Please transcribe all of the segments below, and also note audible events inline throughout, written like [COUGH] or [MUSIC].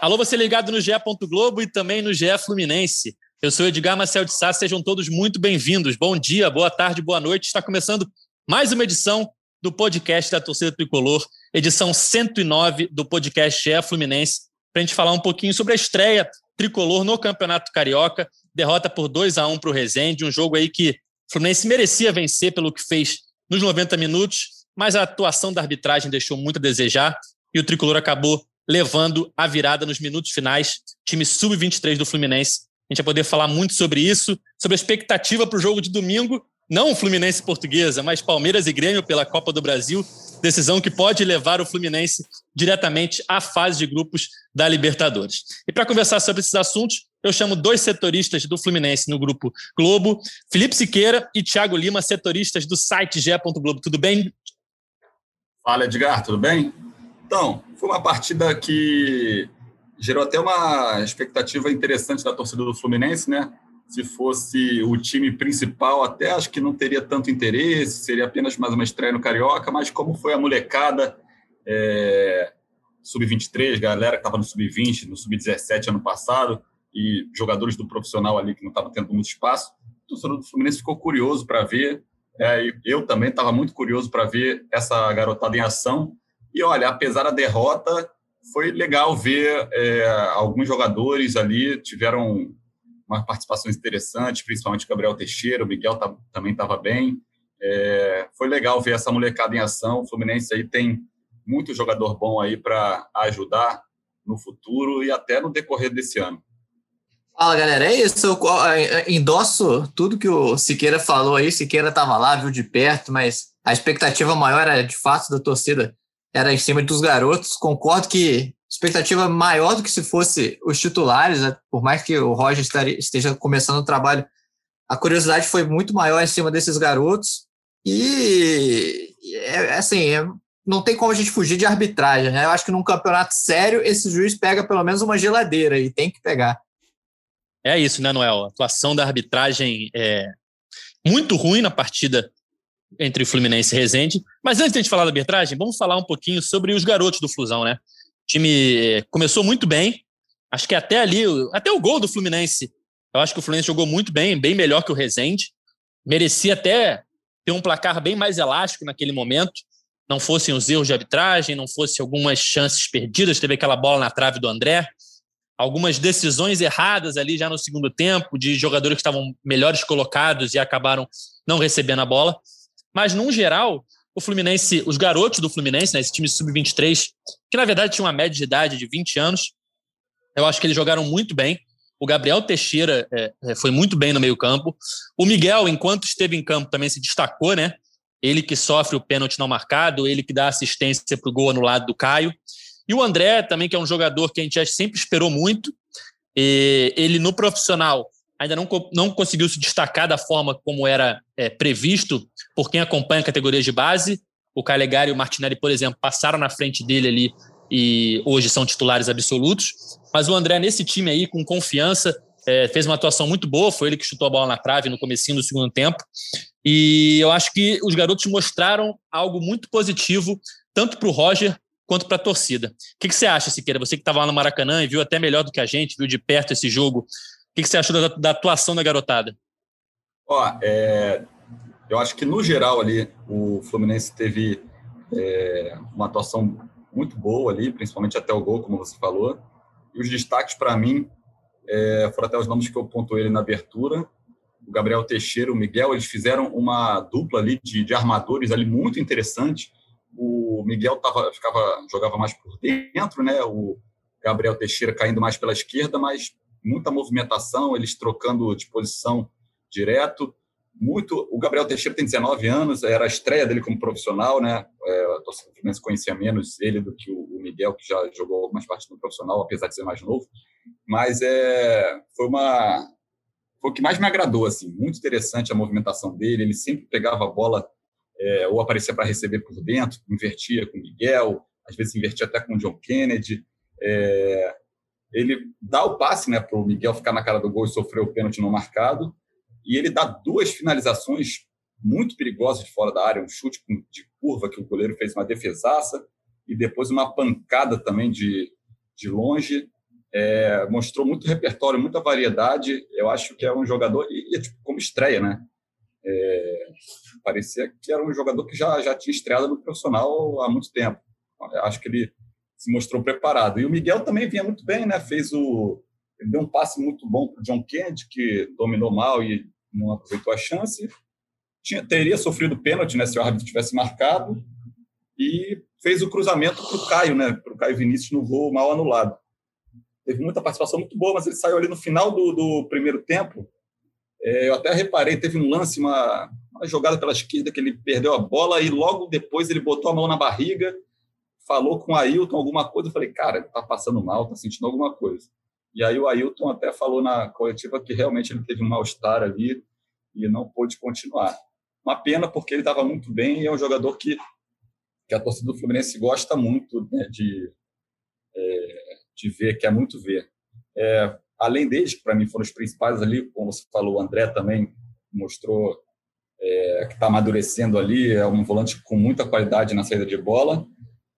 Alô, você ligado no GE. Globo e também no GE Fluminense. Eu sou Edgar Marcel de Sá, sejam todos muito bem-vindos. Bom dia, boa tarde, boa noite. Está começando mais uma edição do podcast da Torcida Tricolor, edição 109 do podcast GE Fluminense, para a gente falar um pouquinho sobre a estreia tricolor no Campeonato Carioca, derrota por 2 a 1 para o Resende, um jogo aí que o Fluminense merecia vencer pelo que fez nos 90 minutos, mas a atuação da arbitragem deixou muito a desejar e o tricolor acabou levando a virada nos minutos finais, time sub-23 do Fluminense. A gente vai poder falar muito sobre isso, sobre a expectativa para o jogo de domingo, não Fluminense Portuguesa, mas Palmeiras e Grêmio pela Copa do Brasil, decisão que pode levar o Fluminense diretamente à fase de grupos da Libertadores. E para conversar sobre esses assuntos, eu chamo dois setoristas do Fluminense no grupo Globo, Felipe Siqueira e Thiago Lima, setoristas do site G. Globo. Tudo bem? Fala, Edgar, tudo bem? Então, foi uma partida que gerou até uma expectativa interessante da torcida do Fluminense, né? Se fosse o time principal, até acho que não teria tanto interesse, seria apenas mais uma estreia no Carioca, mas como foi a molecada, é, sub-23, galera que estava no sub-20, no sub-17 ano passado, e jogadores do profissional ali que não estavam tendo muito espaço, o torcedor do Fluminense ficou curioso para ver. É, eu também estava muito curioso para ver essa garotada em ação. E olha, apesar da derrota, foi legal ver é, alguns jogadores ali tiveram umas participações interessantes, principalmente o Gabriel Teixeira, o Miguel tá, também estava bem. É, foi legal ver essa molecada em ação. O Fluminense aí tem muito jogador bom aí para ajudar no futuro e até no decorrer desse ano. Fala galera, é isso. Eu endosso tudo que o Siqueira falou aí. Siqueira estava lá, viu de perto, mas a expectativa maior era de fato da torcida era em cima dos garotos. Concordo que expectativa maior do que se fosse os titulares, né? por mais que o Roger esteja começando o trabalho, a curiosidade foi muito maior em cima desses garotos. E, é, assim, é, não tem como a gente fugir de arbitragem. Né? Eu acho que num campeonato sério, esse juiz pega pelo menos uma geladeira e tem que pegar. É isso, né, Noel? A atuação da arbitragem é muito ruim na partida entre Fluminense e Resende. Mas antes de a gente falar da arbitragem, vamos falar um pouquinho sobre os garotos do Flusão, né? O time começou muito bem. Acho que até ali, até o gol do Fluminense, eu acho que o Fluminense jogou muito bem, bem melhor que o Resende. Merecia até ter um placar bem mais elástico naquele momento. Não fossem os erros de arbitragem, não fossem algumas chances perdidas. Teve aquela bola na trave do André. Algumas decisões erradas ali já no segundo tempo, de jogadores que estavam melhores colocados e acabaram não recebendo a bola. Mas, num geral, o Fluminense, os garotos do Fluminense, né, esse time sub-23, que na verdade tinha uma média de idade de 20 anos, eu acho que eles jogaram muito bem. O Gabriel Teixeira é, é, foi muito bem no meio-campo. O Miguel, enquanto esteve em campo, também se destacou, né? Ele que sofre o pênalti não marcado, ele que dá assistência para o gol anulado do Caio. E o André, também, que é um jogador que a gente sempre esperou muito. E ele, no profissional, ainda não, não conseguiu se destacar da forma como era é, previsto por quem acompanha categorias de base. O Calegari e o Martinelli, por exemplo, passaram na frente dele ali e hoje são titulares absolutos. Mas o André, nesse time aí, com confiança, é, fez uma atuação muito boa. Foi ele que chutou a bola na trave no comecinho do segundo tempo. E eu acho que os garotos mostraram algo muito positivo, tanto para o Roger quanto para a torcida. O que, que, você acha, Siqueira? Você que estava lá no Maracanã e viu até melhor do que a gente, viu de perto esse jogo que, que você achou da, da, atuação da garotada? Ó, é, eu acho que no geral ali o Fluminense teve é, uma atuação muito boa ali, principalmente até o gol, como você falou. E os destaques para mim é, foram até os nomes que eu pontuei na abertura. O Gabriel Teixeira, o Miguel, eles fizeram uma dupla ali de, de armadores ali muito interessante. O Miguel tava, ficava, jogava mais por dentro, né? O Gabriel Teixeira caindo mais pela esquerda, mas muita movimentação, eles trocando de posição direto. Muito. O Gabriel Teixeira tem 19 anos, era a estreia dele como profissional, né? É, Fluminense conhecia menos ele do que o Miguel, que já jogou algumas partes no profissional, apesar de ser mais novo. Mas é, foi uma. Foi o que mais me agradou, assim, muito interessante a movimentação dele. Ele sempre pegava a bola é, ou aparecia para receber por dentro, invertia com o Miguel, às vezes invertia até com o John Kennedy. É, ele dá o passe né, para o Miguel ficar na cara do gol e sofrer o pênalti não marcado e ele dá duas finalizações muito perigosas de fora da área, um chute de curva que o goleiro fez uma defesaça e depois uma pancada também de, de longe. É, mostrou muito repertório, muita variedade. Eu acho que é um jogador, e, e tipo, como estreia, né? É, parecia que era um jogador que já, já tinha estreado no profissional há muito tempo. Eu acho que ele se mostrou preparado. E o Miguel também vinha muito bem, né? Fez o. Ele deu um passe muito bom para o John Kennedy, que dominou mal e não aproveitou a chance. Tinha, teria sofrido pênalti né, se o árbitro tivesse marcado. E fez o cruzamento para o Caio, né, para o Caio Vinícius no gol mal anulado. Teve muita participação muito boa, mas ele saiu ali no final do, do primeiro tempo. É, eu até reparei, teve um lance, uma, uma jogada pela esquerda que ele perdeu a bola e logo depois ele botou a mão na barriga, falou com o Ailton alguma coisa. Eu falei, cara, está passando mal, está sentindo alguma coisa. E aí o Ailton até falou na coletiva que realmente ele teve um mal-estar ali e não pôde continuar. Uma pena porque ele estava muito bem e é um jogador que, que a torcida do Fluminense gosta muito né, de, é, de ver, quer muito ver. É, além deles, que para mim foram os principais ali, como você falou, o André também mostrou é, que está amadurecendo ali, é um volante com muita qualidade na saída de bola.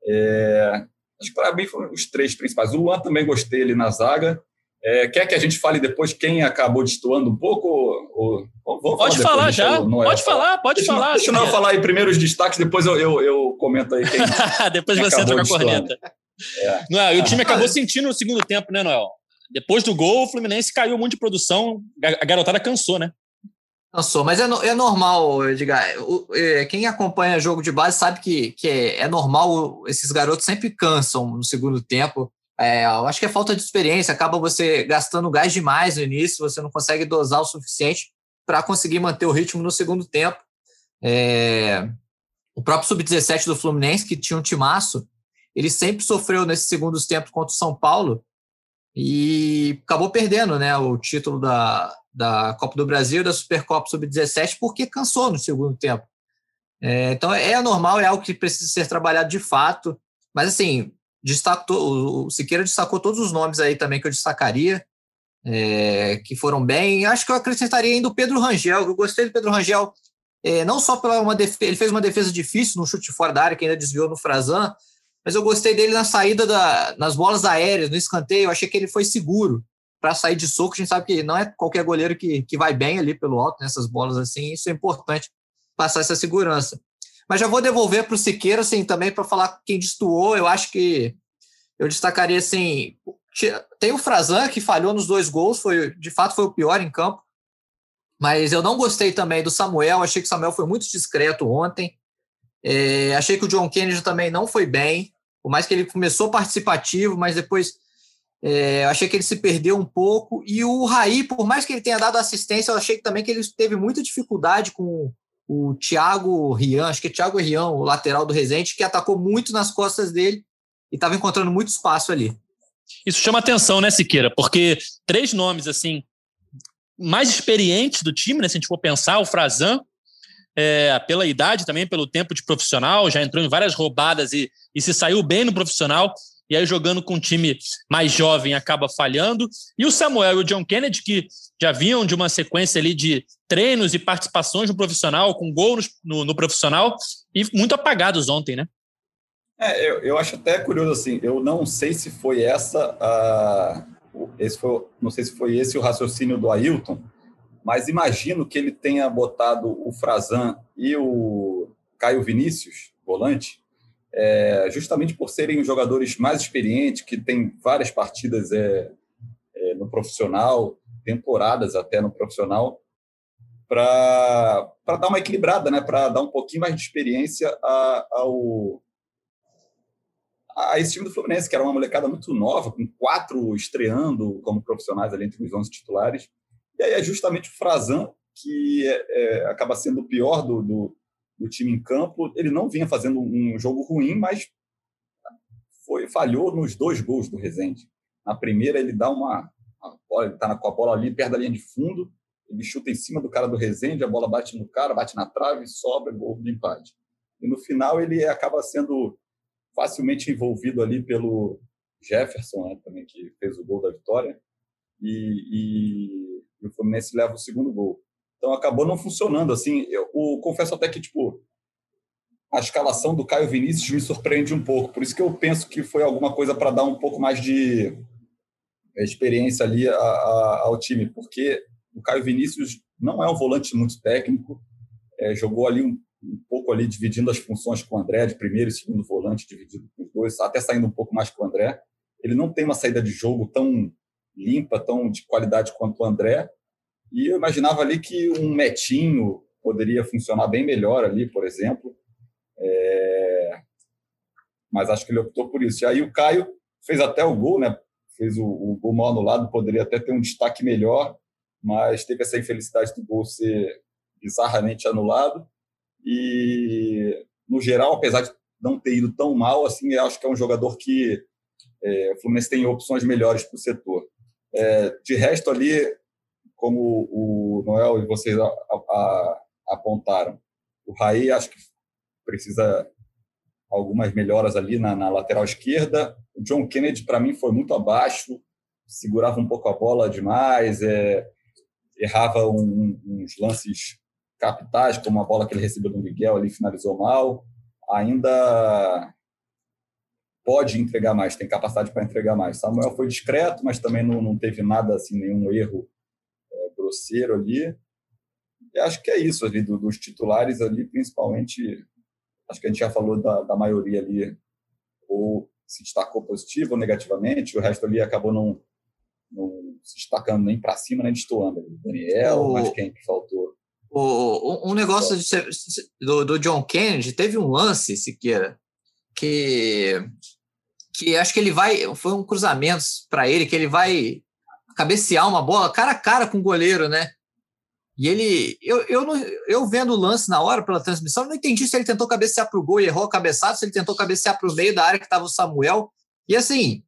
É, Acho que para mim foram os três principais. O Luan também gostei ali na zaga. É, quer que a gente fale depois quem acabou destoando um pouco? Ou, ou, pode falar, falar já. Pode falar, pode deixa, falar. Deixa eu falar aí primeiro os destaques, depois eu, eu, eu comento aí quem. [LAUGHS] depois quem você entra com a corneta. É. Noel, e o time acabou sentindo no segundo tempo, né, Noel? Depois do gol, o Fluminense caiu muito de produção. A garotada cansou, né? Cansou, mas é, no, é normal, Edgar. O, é, quem acompanha jogo de base sabe que, que é, é, normal, esses garotos sempre cansam no segundo tempo. É, acho que é falta de experiência, acaba você gastando gás demais no início, você não consegue dosar o suficiente para conseguir manter o ritmo no segundo tempo. É, o próprio Sub-17 do Fluminense, que tinha um timaço, ele sempre sofreu nesses segundos tempos contra o São Paulo e acabou perdendo né, o título da, da Copa do Brasil, da Supercopa Sub-17, porque cansou no segundo tempo. É, então é normal, é algo que precisa ser trabalhado de fato. Mas assim, destacou, o Siqueira destacou todos os nomes aí também que eu destacaria, é, que foram bem. Acho que eu acrescentaria ainda o Pedro Rangel. Eu gostei do Pedro Rangel, é, não só pela uma defesa, ele fez uma defesa difícil no chute fora da área, que ainda desviou no Frazan, mas eu gostei dele na saída da, nas bolas aéreas, no escanteio. Eu achei que ele foi seguro para sair de soco. A gente sabe que não é qualquer goleiro que, que vai bem ali pelo alto nessas bolas assim. Isso é importante passar essa segurança. Mas já vou devolver para o Siqueira assim também para falar quem destoou. Eu acho que eu destacaria assim. Tem o Frazan que falhou nos dois gols, foi de fato foi o pior em campo. Mas eu não gostei também do Samuel. Achei que o Samuel foi muito discreto ontem. É, achei que o John Kennedy também não foi bem. Por mais que ele começou participativo, mas depois é, achei que ele se perdeu um pouco. E o Raí, por mais que ele tenha dado assistência, eu achei também que ele teve muita dificuldade com o Thiago Rian, acho que é Thiago Rian, o lateral do Resende, que atacou muito nas costas dele e estava encontrando muito espaço ali. Isso chama atenção, né, Siqueira? Porque três nomes, assim, mais experientes do time, né? Se a gente for pensar, o Frazan, é, pela idade também, pelo tempo de profissional, já entrou em várias roubadas e, e se saiu bem no profissional e aí jogando com um time mais jovem acaba falhando. E o Samuel e o John Kennedy, que já vinham de uma sequência ali de treinos e participações no profissional, com gol no, no profissional, e muito apagados ontem, né? É, eu, eu acho até curioso assim, eu não sei se foi essa a, esse foi, não sei se foi esse o raciocínio do Ailton, mas imagino que ele tenha botado o Frazan e o Caio Vinícius, volante, é, justamente por serem jogadores mais experientes, que têm várias partidas é, é, no profissional, temporadas até no profissional, para dar uma equilibrada, né? para dar um pouquinho mais de experiência a, ao, a esse time do Fluminense, que era uma molecada muito nova, com quatro estreando como profissionais ali entre os 11 titulares. E aí é justamente o Frazan que é, é, acaba sendo o pior do, do, do, time em campo. Ele não vinha fazendo um jogo ruim, mas foi falhou nos dois gols do Rezende. Na primeira, ele dá uma. ele está com a bola ali perto da linha de fundo, ele chuta em cima do cara do Rezende, a bola bate no cara, bate na trave, sobra, gol de empate. E no final, ele acaba sendo facilmente envolvido ali pelo Jefferson, né, também, que fez o gol da vitória. E, e, e, o Fluminense leva o segundo gol. Então acabou não funcionando assim. Eu, eu confesso até que tipo a escalação do Caio Vinícius me surpreende um pouco. Por isso que eu penso que foi alguma coisa para dar um pouco mais de experiência ali a, a, ao time, porque o Caio Vinícius não é um volante muito técnico, é, jogou ali um, um, pouco ali dividindo as funções com o André, de primeiro e segundo volante, dividido com os dois, até saindo um pouco mais com o André. Ele não tem uma saída de jogo tão limpa, tão de qualidade quanto o André. E eu imaginava ali que um Metinho poderia funcionar bem melhor ali, por exemplo. É... Mas acho que ele optou por isso. E aí o Caio fez até o gol, né? Fez o, o gol mal anulado, poderia até ter um destaque melhor, mas teve essa infelicidade do gol ser bizarramente anulado. E, no geral, apesar de não ter ido tão mal, assim, eu acho que é um jogador que é, o Fluminense tem opções melhores para o setor. É, de resto, ali, como o Noel e vocês a, a, apontaram, o Raí acho que precisa algumas melhoras ali na, na lateral esquerda. O John Kennedy, para mim, foi muito abaixo, segurava um pouco a bola demais, é, errava um, uns lances capitais, como a bola que ele recebeu do Miguel ali, finalizou mal. Ainda pode entregar mais, tem capacidade para entregar mais. Samuel foi discreto, mas também não, não teve nada, assim, nenhum erro grosseiro ali. E acho que é isso ali, do, dos titulares ali, principalmente Acho que a gente já falou da, da maioria ali, ou se destacou positivo ou negativamente, o resto ali acabou não, não se destacando nem para cima nem destoando. Daniel, o, mas quem que faltou? O, um negócio de, do, do John Kennedy, teve um lance, Siqueira, que, que acho que ele vai. Foi um cruzamento para ele, que ele vai cabecear uma bola cara a cara com o goleiro, né? E ele, eu, eu, não, eu vendo o lance na hora pela transmissão, não entendi se ele tentou cabecear para o gol e errou a cabeçada, se ele tentou cabecear para o meio da área que estava o Samuel. E assim,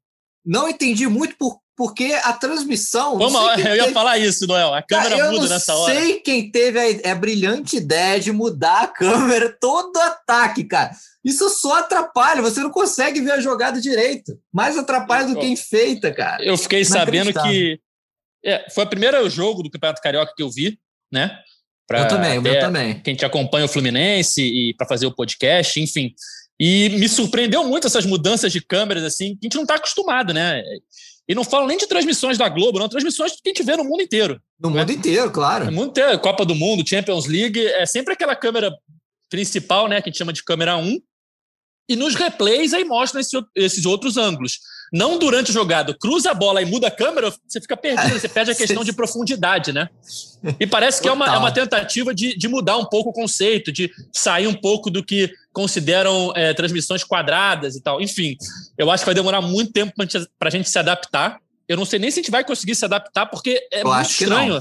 não entendi muito por, porque a transmissão. Vamos, eu teve... ia falar isso, Noel. A câmera eu muda nessa hora. Eu sei quem teve a, a, brilhante ideia de mudar a câmera [LAUGHS] todo ataque, cara. Isso só atrapalha, você não consegue ver a jogada direito. Mais atrapalha do que enfeita, cara. Eu fiquei sabendo que. É, foi o primeiro jogo do Campeonato Carioca que eu vi né? Pra eu também, eu também. Quem te acompanha o Fluminense e para fazer o podcast, enfim. E me surpreendeu muito essas mudanças de câmeras, assim, que a gente não está acostumado, né? E não falo nem de transmissões da Globo, não, transmissões que a gente vê no mundo inteiro. No né? mundo inteiro, claro. No mundo inteiro, Copa do Mundo, Champions League, é sempre aquela câmera principal, né, que a gente chama de câmera 1, e nos replays aí mostra esse, esses outros ângulos. Não durante a jogada. Cruza a bola e muda a câmera, você fica perdido, você perde a [LAUGHS] questão de profundidade, né? E parece que é uma, é uma tentativa de, de mudar um pouco o conceito, de sair um pouco do que consideram é, transmissões quadradas e tal. Enfim, eu acho que vai demorar muito tempo para a gente se adaptar. Eu não sei nem se a gente vai conseguir se adaptar, porque é eu muito estranho.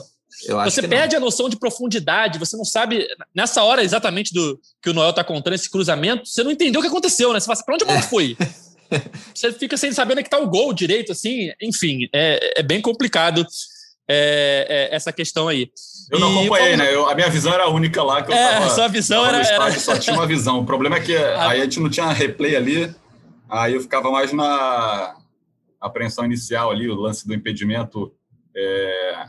você perde não. a noção de profundidade, você não sabe, nessa hora exatamente do que o Noel está contando, esse cruzamento, você não entendeu o que aconteceu, né? Você fala assim, para onde a bola é. foi? [LAUGHS] você fica sem saber onde é que tá o gol direito, assim. Enfim, é, é bem complicado é, é, essa questão aí. Eu não acompanhei, né? Eu, a minha visão era a única lá que eu é, tava, sua visão era, estádio, era... Só tinha uma visão. O problema é que a... aí a gente não tinha replay ali, aí eu ficava mais na apreensão inicial ali, o lance do impedimento. É...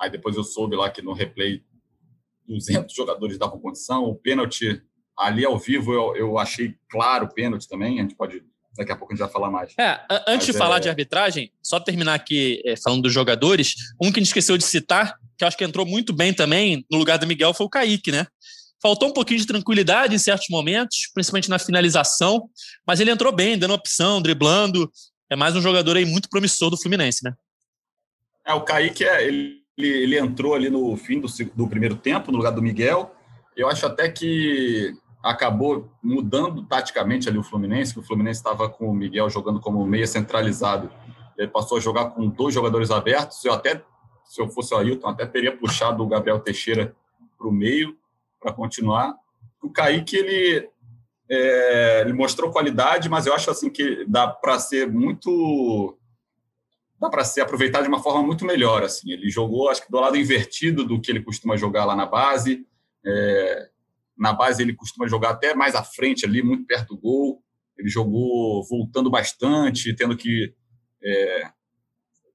Aí depois eu soube lá que no replay 200 jogadores davam condição. O pênalti ali ao vivo eu, eu achei claro o pênalti também. A gente pode Daqui a pouco a gente vai falar mais. É, antes Mas de é... falar de arbitragem, só terminar aqui é, falando dos jogadores, um que a gente esqueceu de citar, que eu acho que entrou muito bem também no lugar do Miguel, foi o Kaique, né? Faltou um pouquinho de tranquilidade em certos momentos, principalmente na finalização, mas ele entrou bem, dando opção, driblando. É mais um jogador aí muito promissor do Fluminense, né? É, o Kaique, é, ele, ele entrou ali no fim do, do primeiro tempo, no lugar do Miguel. Eu acho até que acabou mudando taticamente ali o Fluminense, que o Fluminense estava com o Miguel jogando como meia centralizado. Ele passou a jogar com dois jogadores abertos. Eu até se eu fosse o Ailton, até teria puxado o Gabriel Teixeira para o meio para continuar. O Kaique, ele, é, ele mostrou qualidade, mas eu acho assim que dá para ser muito dá para ser aproveitado de uma forma muito melhor assim ele jogou acho que do lado invertido do que ele costuma jogar lá na base é, na base ele costuma jogar até mais à frente ali muito perto do gol ele jogou voltando bastante tendo que é,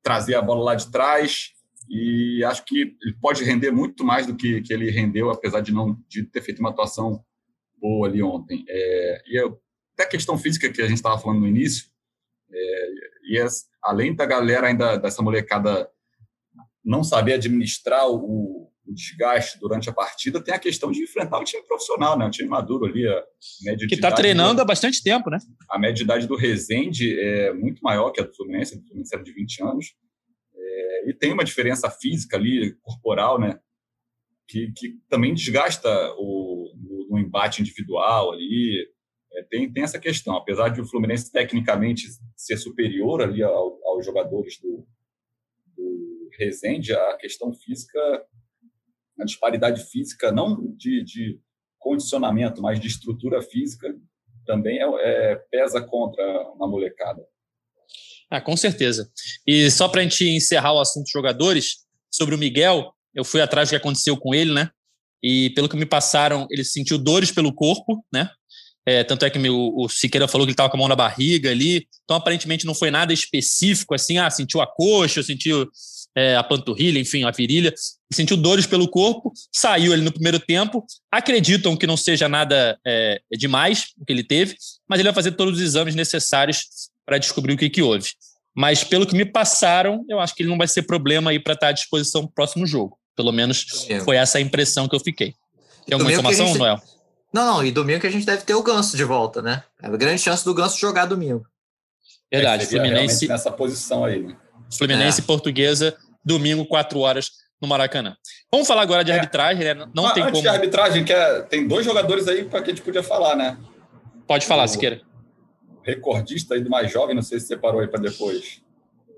trazer a bola lá de trás e acho que ele pode render muito mais do que, que ele rendeu, apesar de não de ter feito uma atuação boa ali ontem. É, e eu, até a questão física que a gente estava falando no início, é, e as, além da galera ainda dessa molecada não saber administrar o, o, desgaste durante a partida, tem a questão de enfrentar o time profissional, né? O time maduro ali, a média que está treinando do, há bastante tempo, né? A média de idade do Rezende é muito maior que a do Fluminense, do Fluminense era de 20 anos e tem uma diferença física ali, corporal, né? Que, que também desgasta o, o, o embate individual ali. É, tem, tem essa questão. Apesar de o Fluminense tecnicamente ser superior ali ao, aos jogadores do, do Rezende, a questão física, a disparidade física, não de, de condicionamento, mas de estrutura física, também é, é, pesa contra uma molecada. Ah, com certeza. E só para a gente encerrar o assunto jogadores, sobre o Miguel, eu fui atrás do que aconteceu com ele, né? E pelo que me passaram, ele sentiu dores pelo corpo, né? É, tanto é que meu, o Siqueira falou que ele estava com a mão na barriga ali. Então, aparentemente, não foi nada específico, assim, ah, sentiu a coxa, sentiu é, a panturrilha, enfim, a virilha. Sentiu dores pelo corpo, saiu ele no primeiro tempo. Acreditam que não seja nada é, demais o que ele teve, mas ele vai fazer todos os exames necessários para descobrir o que, que houve. Mas pelo que me passaram, eu acho que ele não vai ser problema aí para estar à disposição no próximo jogo. Pelo menos foi essa a impressão que eu fiquei. Tem alguma informação, gente... Noel? Não, não, e domingo que a gente deve ter o Ganso de volta, né? É a grande chance do Ganso jogar domingo. Verdade, é, Fluminense nessa posição aí, né? Fluminense e é. Portuguesa, domingo, 4 horas no Maracanã. Vamos falar agora de é. arbitragem, né? Não Mas tem antes como. de arbitragem, que é, tem dois jogadores aí para que a gente podia falar, né? Pode falar, o... Siqueira recordista aí do mais jovem, não sei se você parou aí para depois.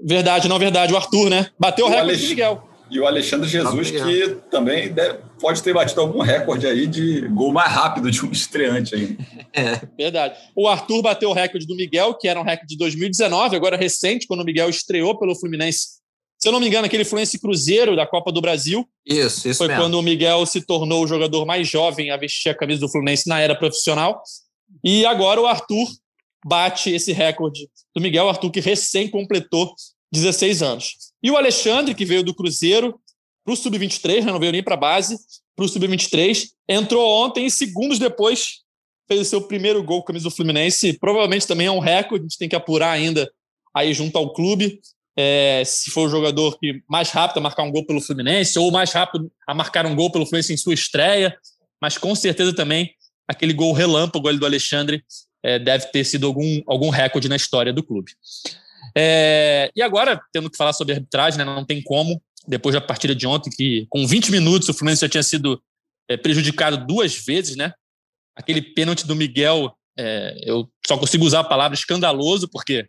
Verdade, não verdade. O Arthur, né? Bateu o, o recorde Alex... Miguel. E o Alexandre Jesus, que também deve, pode ter batido algum recorde aí de gol mais rápido de um estreante aí. É. Verdade. O Arthur bateu o recorde do Miguel, que era um recorde de 2019, agora recente, quando o Miguel estreou pelo Fluminense. Se eu não me engano, aquele Fluminense Cruzeiro da Copa do Brasil. Isso, isso Foi mesmo. quando o Miguel se tornou o jogador mais jovem a vestir a camisa do Fluminense na era profissional. E agora o Arthur bate esse recorde do Miguel Arthur, que recém completou 16 anos. E o Alexandre, que veio do Cruzeiro para o Sub-23, né, não veio nem para a base, para o Sub-23, entrou ontem e segundos depois fez o seu primeiro gol com a camisa do Fluminense. Provavelmente também é um recorde, a gente tem que apurar ainda aí junto ao clube. É, se for o jogador que mais rápido a marcar um gol pelo Fluminense ou mais rápido a marcar um gol pelo Fluminense em sua estreia, mas com certeza também aquele gol relâmpago ali do Alexandre é, deve ter sido algum, algum recorde na história do clube. É, e agora, tendo que falar sobre arbitragem, né, não tem como, depois da partida de ontem, que com 20 minutos o Fluminense já tinha sido é, prejudicado duas vezes, né? Aquele pênalti do Miguel, é, eu só consigo usar a palavra escandaloso, porque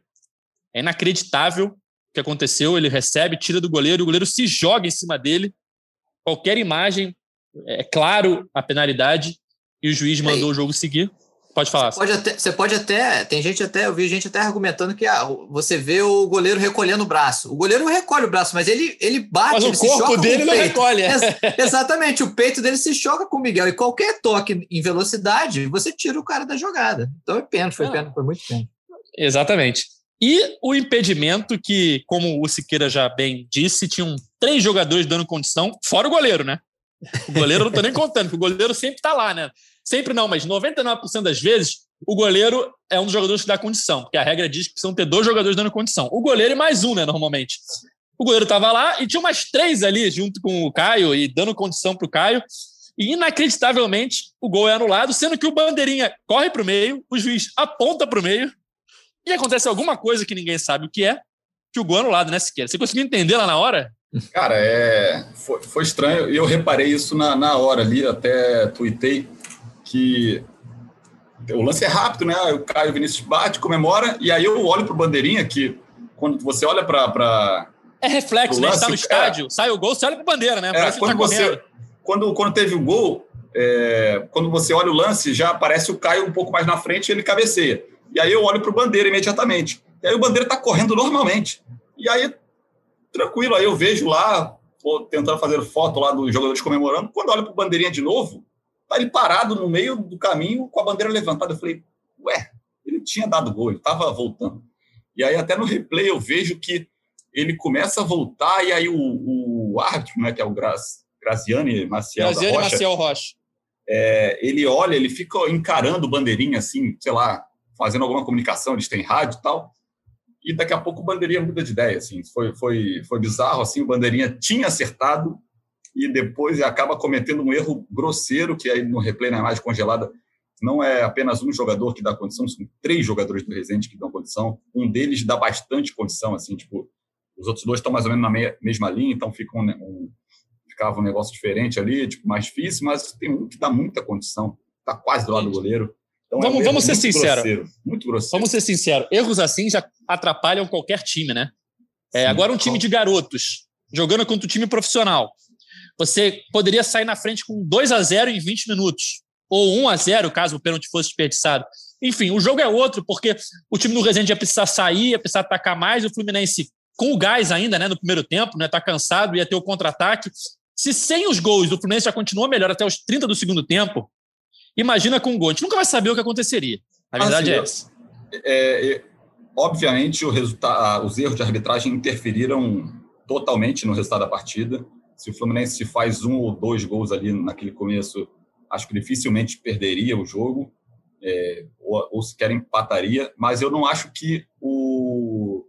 é inacreditável o que aconteceu. Ele recebe, tira do goleiro, o goleiro se joga em cima dele. Qualquer imagem, é claro a penalidade, e o juiz mandou o jogo seguir. Pode falar. Você pode, até, você pode até. Tem gente até, eu vi gente até argumentando que ah, você vê o goleiro recolhendo o braço. O goleiro recolhe o braço, mas ele, ele bate. Mas o corpo dele não recolhe. Ex exatamente, o peito dele se choca com o Miguel. E qualquer toque em velocidade, você tira o cara da jogada. Então é pênalti, foi ah. pênalti, foi muito pênalti. Exatamente. E o impedimento que, como o Siqueira já bem disse, tinham três jogadores dando condição, fora o goleiro, né? O goleiro não tô nem contando, porque o goleiro sempre tá lá, né? Sempre não, mas 99% das vezes o goleiro é um dos jogadores que dá condição, porque a regra diz que precisam ter dois jogadores dando condição. O goleiro e mais um, né, normalmente. O goleiro estava lá e tinha umas três ali junto com o Caio e dando condição para o Caio. E inacreditavelmente o gol é anulado, sendo que o bandeirinha corre para o meio, o juiz aponta para o meio e acontece alguma coisa que ninguém sabe o que é, que o gol é anulado, né, Siqueira? Você conseguiu entender lá na hora? Cara, é, foi, foi estranho. Eu reparei isso na, na hora ali, até tuitei que o lance é rápido, né? O Caio Vinícius bate, comemora, e aí eu olho para o bandeirinha que quando você olha para. É reflexo, né? Está no estádio, é, sai o gol, você olha para bandeira, né? É, quando, tá você, quando, quando teve o gol, é, quando você olha o lance, já aparece o Caio um pouco mais na frente e ele cabeceia. E aí eu olho para o Bandeira imediatamente. E aí o Bandeira está correndo normalmente. E aí, tranquilo, aí eu vejo lá, tentando fazer foto lá dos jogadores comemorando. Quando olho para o Bandeirinha de novo, ele parado no meio do caminho com a bandeira levantada. Eu falei, ué, ele tinha dado gol, ele estava voltando. E aí até no replay eu vejo que ele começa a voltar e aí o, o árbitro, né, que é o Grazi, Graziani Maciel Graziani Rocha, Maciel Rocha. É, ele olha, ele fica encarando o bandeirinha assim, sei lá, fazendo alguma comunicação, eles têm rádio e tal. E daqui a pouco o bandeirinha muda de ideia, assim, foi foi foi bizarro assim, o bandeirinha tinha acertado e depois acaba cometendo um erro grosseiro que aí no replay na imagem congelada não é apenas um jogador que dá condição, são três jogadores do Resende que dão condição. Um deles dá bastante condição, assim, tipo, os outros dois estão mais ou menos na meia, mesma linha, então fica um, um, ficava um negócio diferente ali, tipo, mais difícil, mas tem um que dá muita condição, está quase do lado do goleiro. Então, vamos, é um vamos ser sinceros. Muito grosseiro. Vamos ser sinceros. Erros assim já atrapalham qualquer time, né? É, Sim, agora um time de garotos jogando contra o time profissional. Você poderia sair na frente com 2 a 0 em 20 minutos ou 1 a 0 caso o pênalti fosse desperdiçado. Enfim, o jogo é outro, porque o time do Resende ia precisar sair, ia precisar atacar mais, o Fluminense com o gás ainda, né, no primeiro tempo, né, tá cansado, ia ter o contra-ataque. Se sem os gols o Fluminense já continua melhor até os 30 do segundo tempo, imagina com o gol. A gente nunca vai saber o que aconteceria. A verdade assim, é essa. É, é, obviamente, os erros de arbitragem interferiram totalmente no resultado da partida. Se o Fluminense faz um ou dois gols ali naquele começo, acho que dificilmente perderia o jogo, é, ou, ou sequer empataria, mas eu não acho que o,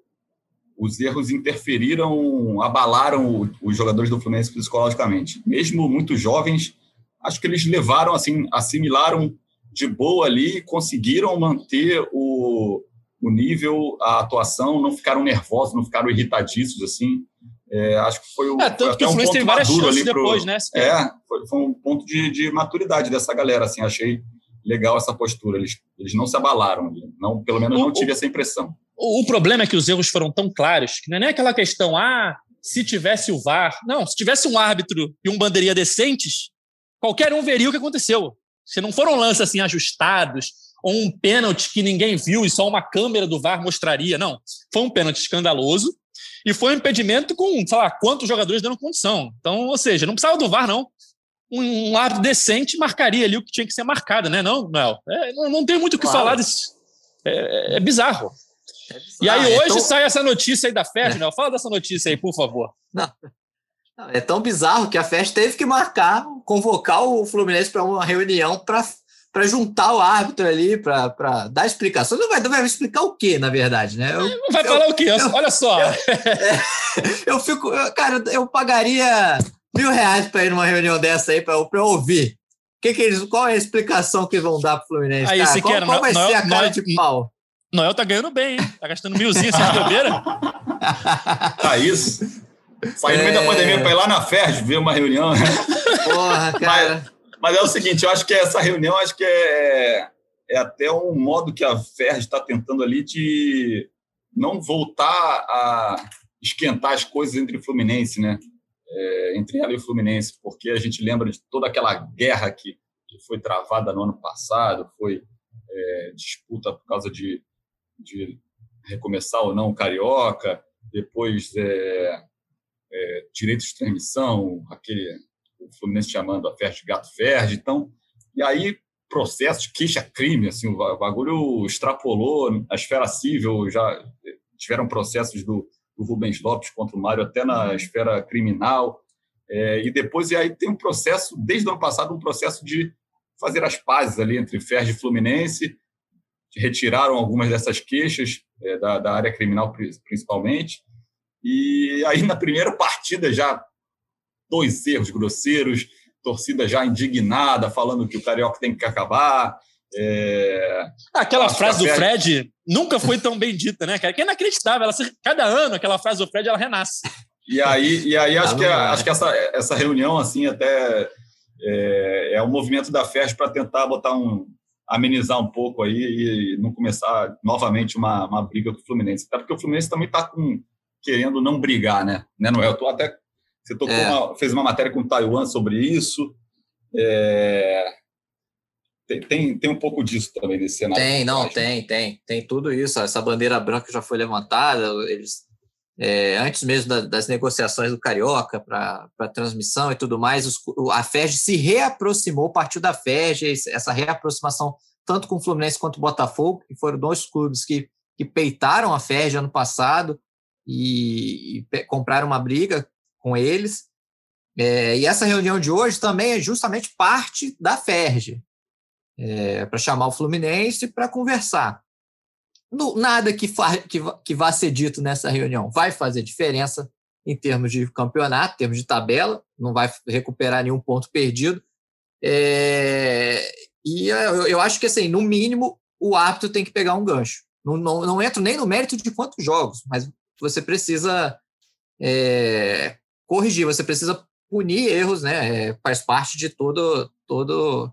os erros interferiram, abalaram os jogadores do Fluminense psicologicamente. Mesmo muito jovens, acho que eles levaram, assim, assimilaram de boa ali, conseguiram manter o, o nível, a atuação, não ficaram nervosos, não ficaram irritadíssimos, assim. É, acho que foi, o, é, tanto foi que o Fluminense tem várias chances depois, pro, né? É, foi, foi, um ponto de, de, maturidade dessa galera, assim, achei legal essa postura. Eles, eles não se abalaram, não, pelo menos o, não tive essa impressão. O, o, problema é que os erros foram tão claros que não é nem aquela questão, ah, se tivesse o VAR. Não, se tivesse um árbitro e um bandeirinha decentes, qualquer um veria o que aconteceu. Se não foram lances assim ajustados, ou um pênalti que ninguém viu e só uma câmera do VAR mostraria. Não, foi um pênalti escandaloso e foi um impedimento com, sei lá, quantos jogadores deram condição. Então, ou seja, não precisava do VAR, não. Um, um árbitro decente marcaria ali o que tinha que ser marcado, né? Não, Noel? É, não, não tem muito o que claro. falar disso. É, é, bizarro. é, bizarro. E aí, hoje tão... sai essa notícia aí da FED, é. Noel. Fala dessa notícia aí, por favor. Não. É tão bizarro que a FED teve que marcar, convocar o Fluminense para uma reunião para para juntar o árbitro ali, para dar explicação. Não vai, não vai explicar o quê, na verdade, né? Eu, vai falar eu, o quê? Eu, Olha só. Eu, é, eu fico, cara, eu pagaria mil reais para ir numa reunião dessa aí para ouvir. Que que eles, qual é a explicação que vão dar para o Fluminense? Aí, cara? Qual, qual vai Noel, ser a cara Noel, de pau? Noel tá ganhando bem, hein? Tá gastando milzinho sem bobeira. ah, [LAUGHS] isso. Sair no meio da é. pandemia para ir lá na FERJ ver uma reunião. Porra, cara. Mas, mas é o seguinte, eu acho que essa reunião acho que é, é até um modo que a Ferg está tentando ali de não voltar a esquentar as coisas entre Fluminense, né? É, entre ela e o Fluminense, porque a gente lembra de toda aquela guerra que, que foi travada no ano passado, foi é, disputa por causa de, de recomeçar ou não o Carioca, depois é, é, direitos de transmissão, aquele o Fluminense chamando a Ferdi Gato Ferdi. Então, e aí processos, queixa-crime, assim, o bagulho extrapolou a esfera civil, já tiveram processos do, do Rubens Lopes contra o Mário até na esfera criminal, é, e depois, e aí tem um processo, desde o ano passado, um processo de fazer as pazes ali entre Ferdi e Fluminense, retiraram algumas dessas queixas é, da, da área criminal principalmente, e aí na primeira partida já dois erros grosseiros, torcida já indignada, falando que o Carioca tem que acabar. É... Aquela frase do Fred nunca foi tão bem dita, né, cara? Que é inacreditável. Ela, cada ano, aquela frase do Fred, ela renasce. E aí, e aí acho, que, acho que essa, essa reunião, assim, até é, é um movimento da FES para tentar botar um, amenizar um pouco aí e não começar novamente uma, uma briga com o Fluminense. Até porque o Fluminense também está querendo não brigar, né? né Noel? Tu até você É. uma- fez uma matéria com Taiwan sobre isso. É, tem, tem, tem um pouco disso também nesse cenário. Tem, não, tem, tem. Tem tudo isso. Essa bandeira branca já foi levantada. Eles, é, antes mesmo da- das negociações do Carioca para a transmissão e tudo mais, os a FERJ se reaproximou, partiu da esse- essa reaproximação tanto com o Fluminense quanto o Botafogo, que foram dois clubes que, que peitaram a FERJ ano passado e, e compraram uma briga com eles. É, e essa reunião de hoje também é justamente parte da FERJ para chamar o Fluminense para conversar. No- nada que, fa- que, que vá ser dito nessa reunião vai fazer diferença em termos de campeonato, em termos de tabela, não vai recuperar nenhum ponto perdido. É, e eu, eu acho que, assim, no mínimo, o árbitro tem que pegar um gancho. Não, não, não entro nem no mérito de quantos jogos, mas você precisa é, corrigir, você precisa punir erros, né? É, faz parte de todo, todo,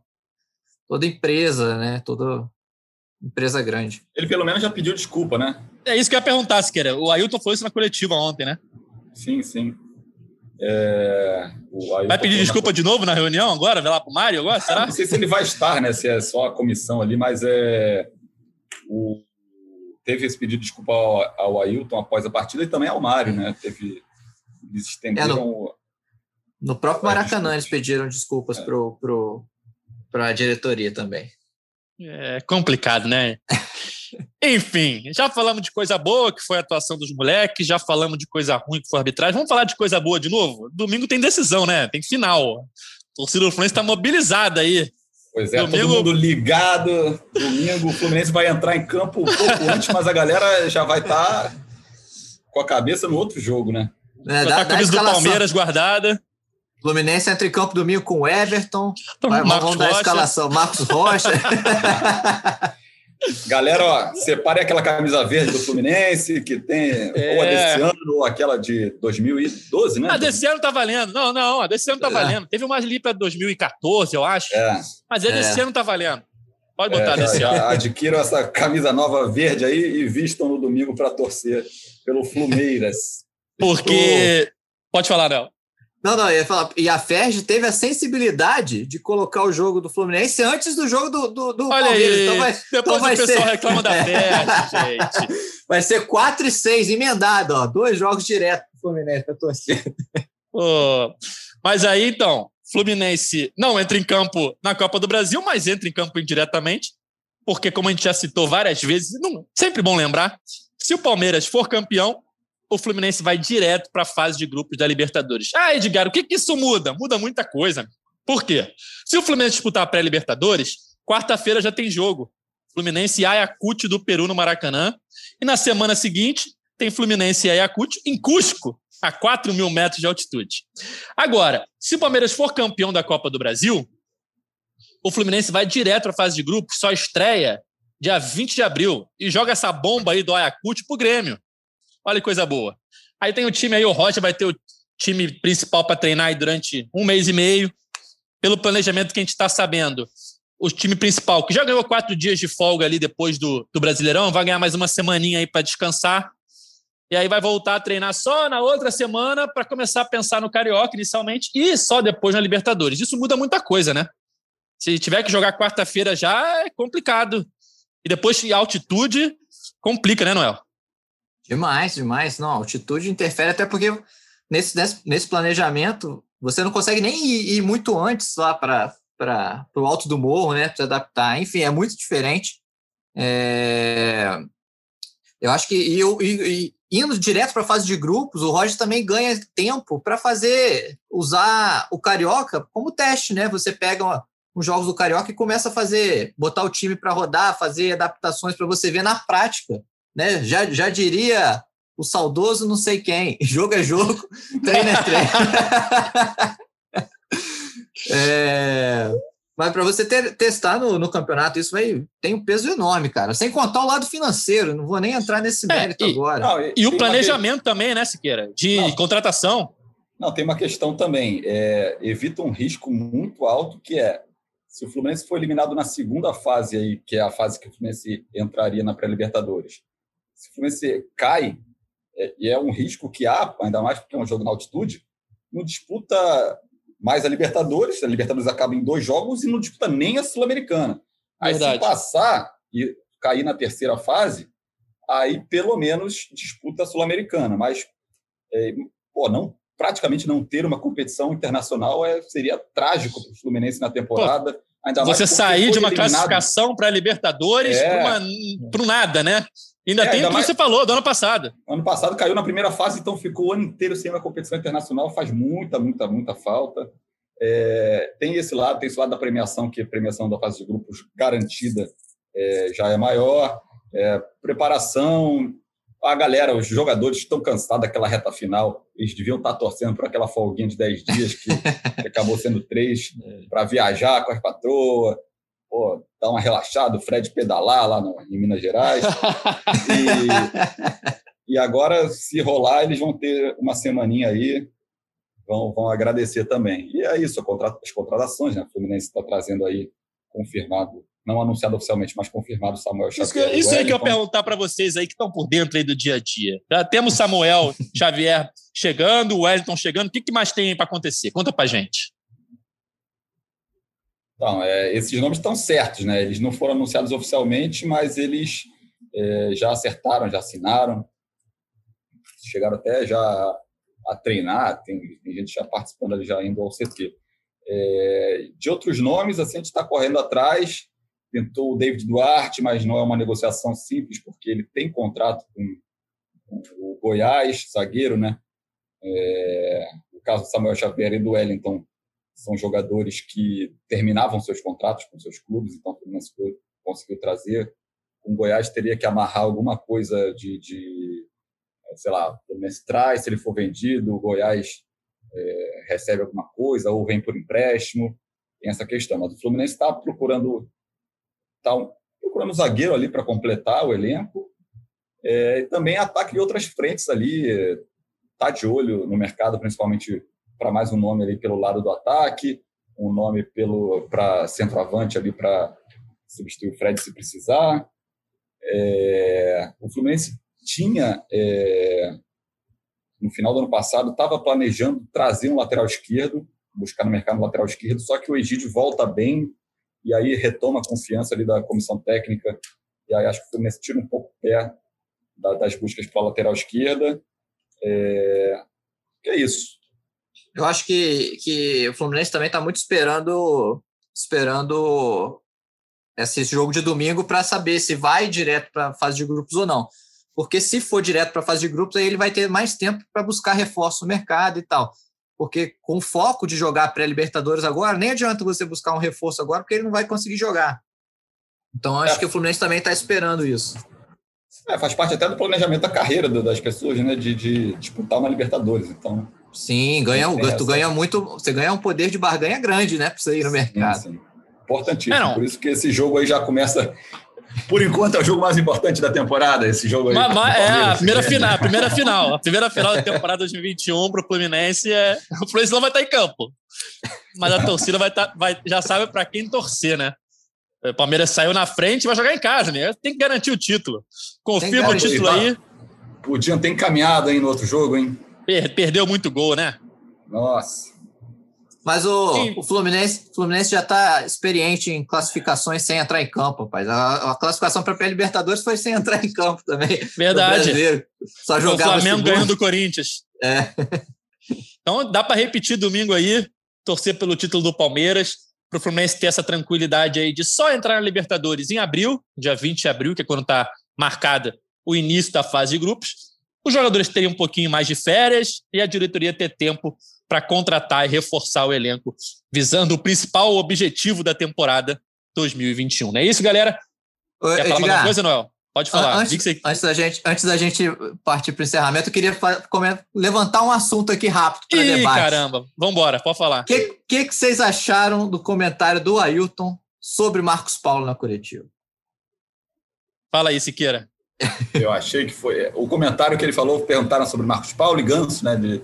toda empresa, né? Toda empresa grande. Ele pelo menos já pediu desculpa, né? É isso que eu ia perguntar, Siqueira. O Ailton falou isso na coletiva ontem, né? Sim, sim. É, o Vai pedir falou na- desculpa de novo na reunião agora? Vai lá pro Mário agora? Será? Não sei se ele vai estar, né? Se é só a comissão ali, mas é o teve esse pedido de desculpa ao, ao Ailton após a partida e também ao Mário, né? Teve eles estenderam No próprio É, Maracanã, eles pediram desculpas É. pro, pro, para a diretoria também. É complicado, né? [LAUGHS] Enfim, já falamos de coisa boa, que foi a atuação dos moleques, já falamos de coisa ruim, que foi a arbitragem. Vamos falar de coisa boa de novo? Domingo tem decisão, né? Tem final. A torcida do Fluminense está mobilizada aí. Pois é, Domingo- todo mundo ligado. Domingo o Fluminense vai entrar em campo um pouco antes, mas a galera já vai estar com a cabeça no outro jogo, né? É, dá, tá a camisa do escalação. Palmeiras guardada. Fluminense entra em campo domingo com o Everton. Então, Vai, Marcos vamos dar a Rocha. escalação. Marcos Rocha. [LAUGHS] Galera, ó, separe aquela camisa verde do Fluminense, que tem É. ou a desse ano, ou aquela de 2012, né? A desse ano tá valendo. Não, não, a desse ano tá É. valendo. Teve uma ali para 2014, eu acho. É, Mas a desse É. ano tá valendo. Pode botar é, desse já, ano. adquiram essa camisa nova verde aí e vistam no domingo para torcer pelo Flumeiras. Porque. Pode falar, Léo. Não, não, eu ia falar. E a Ferg teve a sensibilidade de colocar o jogo do Fluminense antes do jogo do, do, do Olha Palmeiras. aí. Então vai, Depois então vai o pessoal ser- reclama da [LAUGHS] festa, gente. [LAUGHS] vai ser 4 e 6, emendado, ó. Dois jogos direto pro Fluminense pra torcer. Ô, mas aí, então, Fluminense não entra em campo na Copa do Brasil, mas entra em campo indiretamente, porque, como a gente já citou várias vezes, não, sempre bom lembrar, se o Palmeiras for campeão, o Fluminense vai direto para a fase de grupos da Libertadores. Ah, Edgar, o que, que isso muda? Muda muita coisa. Por quê? Se o Fluminense disputar a pré-Libertadores, quarta-feira já tem jogo. Fluminense e Ayacucho do Peru no Maracanã. E na semana seguinte, tem Fluminense e Ayacucho em Cusco, a 4 mil metros de altitude. Agora, se o Palmeiras for campeão da Copa do Brasil, o Fluminense vai direto a fase de grupos, só estreia dia 20 de abril e joga essa bomba aí do Ayacucho pro Grêmio. Olha que coisa boa. Aí tem o time aí, o Rocha vai ter o time principal para treinar aí durante um mês e meio. Pelo planejamento que a gente está sabendo, o time principal, que já ganhou quatro dias de folga ali depois do, do Brasileirão, vai ganhar mais uma semaninha aí para descansar. E aí vai voltar a treinar só na outra semana para começar a pensar no Carioca inicialmente e só depois na Libertadores. Isso muda muita coisa, né? Se tiver que jogar quarta-feira já é complicado. E depois altitude complica, né, Noel? Demais, demais. Não, altitude interfere até porque nesse, nesse, planejamento você não consegue nem ir, ir muito antes lá para o alto do morro, né? Para se adaptar. Enfim, é muito diferente. É, eu acho que e, e- e indo direto para a fase de grupos, o Roger também ganha tempo para fazer, usar o Carioca como teste, né? Você pega os jogos do Carioca e começa a fazer, botar o time para rodar, fazer adaptações para você ver na prática né? Já, já diria o saudoso não sei quem, [LAUGHS] jogo é jogo, treino é treino. [LAUGHS] É, mas para você ter, testar no, no campeonato, isso vai, tem um peso enorme, cara. Sem contar o lado financeiro, não vou nem entrar nesse É, mérito e- agora. Não, E tem o planejamento também, né, Siqueira? De Não. contratação. Não, tem uma questão também. É, evita um risco muito alto que é se o Fluminense for eliminado na segunda fase aí, que é a fase que o Fluminense entraria na pré-Libertadores. Se o Fluminense cai, é, e é um risco que há, ainda mais porque é um jogo na altitude, não disputa mais a Libertadores, a Libertadores acaba em dois jogos e não disputa nem a Sul-Americana. Aí Verdade. se passar e cair na terceira fase, aí pelo menos disputa a Sul-Americana, mas é, pô, não praticamente não ter uma competição internacional é, seria trágico para o Fluminense na temporada. Pô, ainda você sair de uma eliminado. classificação para a Libertadores é. para o nada, né? Ainda é, tem o que mais... você falou do ano passado. Ano passado caiu na primeira fase, então ficou o ano inteiro sem uma competição internacional, faz muita, muita, muita falta. É, tem esse lado, tem esse lado da premiação, que a premiação da fase de grupos garantida é, já é maior. É, preparação, a galera, os jogadores estão cansados daquela reta final. Eles deviam estar torcendo por aquela folguinha de 10 dias que, que acabou sendo três [LAUGHS] é. para viajar com as patroas, pô, dar uma relaxada, o Fred pedalar lá no, em Minas Gerais. [LAUGHS] E, e, agora, se rolar, eles vão ter uma semaninha aí, vão, vão agradecer também. E é isso, as contratações, né? O Fluminense está trazendo aí, confirmado não anunciado oficialmente, mas confirmado Samuel Xavier. Isso, isso aí que eu perguntar para vocês aí que estão por dentro aí do dia a dia. Já temos Samuel Xavier chegando, o Wellington chegando. O que, que mais tem para acontecer? Conta para gente. Então, é, esses nomes estão certos, né? Eles não foram anunciados oficialmente, mas eles é, já acertaram, já assinaram, chegaram até já a treinar. Tem, tem gente já participando ali, já indo ao CT. É, de outros nomes, assim, a gente está correndo atrás tentou o David Duarte, mas não é uma negociação simples, porque ele tem contrato com, com o Goiás, zagueiro, né? É, o caso do Samuel Xavier e do Wellington são jogadores que terminavam seus contratos com seus clubes, então o Fluminense conseguiu trazer. O Goiás teria que amarrar alguma coisa de, de sei lá, o Fluminense traz, se ele for vendido, o Goiás é, recebe alguma coisa ou vem por empréstimo. Tem essa questão. Mas o Fluminense está procurando Tá procurando um zagueiro ali para completar o elenco. É, e também ataque de outras frentes ali. Está de olho no mercado, principalmente para mais um nome ali pelo lado do ataque, um nome pelo para centroavante ali para substituir o Fred se precisar. É, o Fluminense tinha é, no final do ano passado estava planejando trazer um lateral esquerdo, buscar no mercado um lateral esquerdo, só que o Egídio volta bem, e aí retoma a confiança ali da comissão técnica, e aí acho que o Fluminense tira um pouco o pé das buscas para a lateral esquerda. É, é isso. Eu acho que, que o Fluminense também está muito esperando esperando esse jogo de domingo para saber se vai direto para a fase de grupos ou não. Porque se for direto para a fase de grupos, aí ele vai ter mais tempo para buscar reforço no mercado e tal porque com foco de jogar pré-Libertadores agora, nem adianta você buscar um reforço agora, porque ele não vai conseguir jogar. Então, acho é. que o Fluminense também está esperando isso. É, faz parte até do planejamento da carreira das pessoas, né? De, de disputar uma Libertadores. Então. Sim, ganha, tu ganha muito. Você ganha um poder de barganha grande, né? Para você ir no mercado. Sim, sim. Importantíssimo. É, Por isso que esse jogo aí já começa por enquanto é o jogo mais importante da temporada, esse jogo aí. Mas, mas, é, a primeira final, a primeira final. A primeira final da temporada 2021 para o Fluminense é. O Fluminense não vai estar em campo. Mas a torcida vai estar, vai, já sabe para quem torcer, né? O Palmeiras saiu na frente e vai jogar em casa, né? Tem que garantir o título. Confirma o título aí. O Dinho tem caminhado aí no outro jogo, hein? Per perdeu muito gol, né? Nossa. Mas o, o Fluminense, Fluminense já está experiente em classificações sem entrar em campo, rapaz. A, a classificação para a Libertadores foi sem entrar em campo também. Verdade. Só jogava o Flamengo ganhando do Corinthians. É. Então dá para repetir domingo aí, torcer pelo título do Palmeiras, para o Fluminense ter essa tranquilidade aí de só entrar na Libertadores em abril, dia 20 de abril, que é quando está marcada o início da fase de grupos. Os jogadores teriam um pouquinho mais de férias e a diretoria ter tempo para contratar e reforçar o elenco, visando o principal objetivo da temporada 2021. Não é isso, galera? Quer Edgar, falar alguma coisa, Noel? Pode falar. Antes, você... antes, da gente, antes da gente partir para o encerramento, eu queria levantar um assunto aqui rápido para debate. caramba. Vamos embora, pode falar. O que, que, que vocês acharam do comentário do Ailton sobre Marcos Paulo na coletiva? Fala aí, Siqueira. Eu achei que foi. O comentário que ele falou, perguntaram sobre Marcos Paulo e Ganso, né? De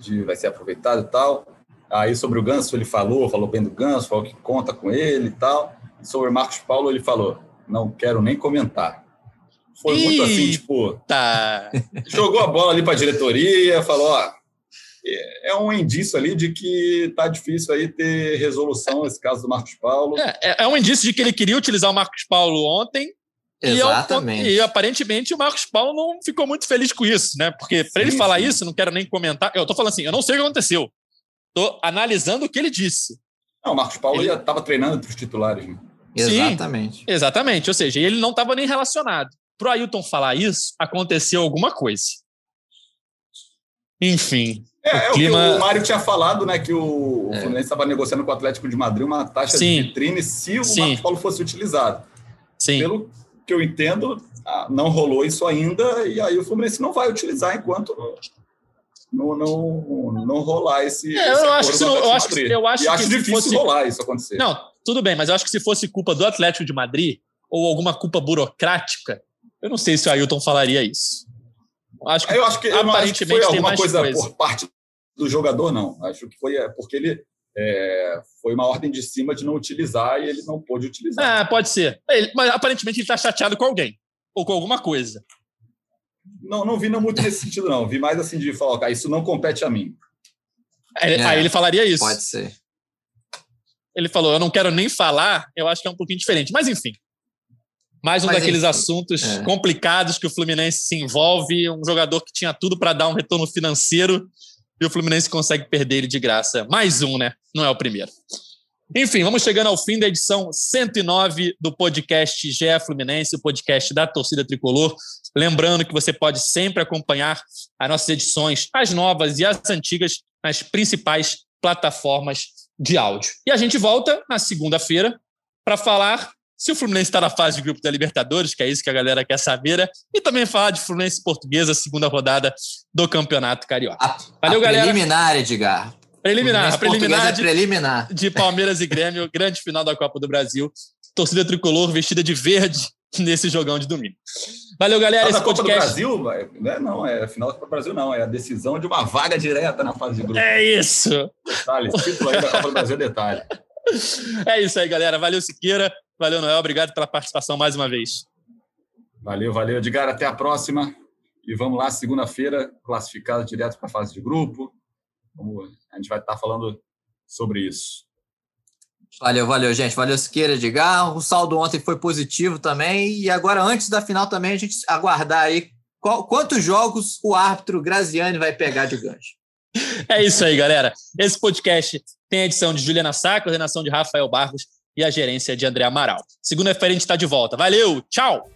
de vai ser aproveitado e tal. Aí sobre o Ganso ele falou, falou bem do Ganso, falou que conta com ele e tal. E sobre Marcos Paulo ele falou, não quero nem comentar. foi muito assim, tipo. Tá. Jogou a bola ali para a diretoria, falou: ó, é um indício ali de que tá difícil aí ter resolução nesse caso do Marcos Paulo. É, é um indício de que ele queria utilizar o Marcos Paulo ontem. Exatamente. E, eu, e aparentemente o Marcos Paulo não ficou muito feliz com isso, né? Porque para ele falar sim. isso, não quero nem comentar. Eu tô falando assim, eu não sei o que aconteceu. Tô analisando o que ele disse. Não, o Marcos Paulo ele... já estava treinando entre os titulares. Né? Exatamente. Sim, exatamente. Ou seja, ele não estava nem relacionado. Pro Ailton falar isso, aconteceu alguma coisa. Enfim. É, o, é clima... o que o Mário tinha falado, né? Que o, é. Fluminense estava negociando com o Atlético de Madrid uma taxa Sim. de vitrine se o Sim. Marcos Paulo fosse utilizado. Sim. Pelo que eu entendo, ah, não rolou isso ainda, e aí o Fluminense não vai utilizar enquanto não, não, não rolar esse. É, esse eu, acho que, eu, acho, eu acho e que acho difícil fosse... rolar isso acontecer. Não, tudo bem, mas eu acho que se fosse culpa do Atlético de Madrid ou alguma culpa burocrática, eu não sei se o Ailton falaria isso. Acho que, eu acho que, eu acho que foi alguma coisa, coisa, por parte do jogador, não. Acho que foi é, porque ele é, foi uma ordem de cima de não utilizar e ele não pôde utilizar. Ah, pode ser. Ele, mas aparentemente ele está chateado com alguém ou com alguma coisa. Não, não vi não muito nesse sentido, não. Vi mais assim de falar, okay, isso não compete a mim. Aí, é, aí ele falaria isso. Pode ser. Ele falou, eu não quero nem falar, eu acho que é um pouquinho diferente. Mas enfim. Mais um Mas, daqueles enfim, assuntos é. complicados que o Fluminense se envolve, um jogador que tinha tudo para dar um retorno financeiro e o Fluminense consegue perder ele de graça. Mais um, né? Não é o primeiro. Enfim, vamos chegando ao fim da edição 109 do podcast GE Fluminense, o podcast da torcida tricolor. Lembrando que você pode sempre acompanhar as nossas edições, as novas e as antigas, nas principais plataformas de áudio. E a gente volta na segunda-feira para falar se o Fluminense está na fase de grupo da Libertadores, que é isso que a galera quer saber, né? e também falar de Fluminense Portuguesa, segunda rodada do Campeonato Carioca. A, Valeu, a galera. Preliminar, Edgar. Preliminar, preliminar, é de, preliminar de Palmeiras e Grêmio, grande final da Copa do Brasil. Torcida tricolor vestida de verde [LAUGHS] nesse jogão de domingo. Valeu, galera. Esse Copa podcast... do Brasil, não é, não, é final da Copa do Brasil, não. É a decisão de uma vaga direta na fase de grupo. É isso. Detalhe, título aí da Copa do Brasil, detalhe. [LAUGHS] É isso aí, galera. Valeu, Siqueira. Valeu, Noel. Obrigado pela participação mais uma vez. Valeu, valeu, Edgar. Até a próxima. E vamos lá, segunda-feira, classificado direto para a fase de grupo. Vamos, a gente vai estar falando sobre isso. Valeu, valeu, gente. Valeu, Siqueira, Edgar. O saldo ontem foi positivo também. E agora, antes da final também, a gente aguardar aí qual, quantos jogos o árbitro Graziani vai pegar de gancho. [LAUGHS] É isso aí, galera. Esse podcast tem a edição de Juliana Sá, a coordenação de Rafael Barros e a gerência de André Amaral. Segunda-feira a gente está de volta. Valeu, tchau!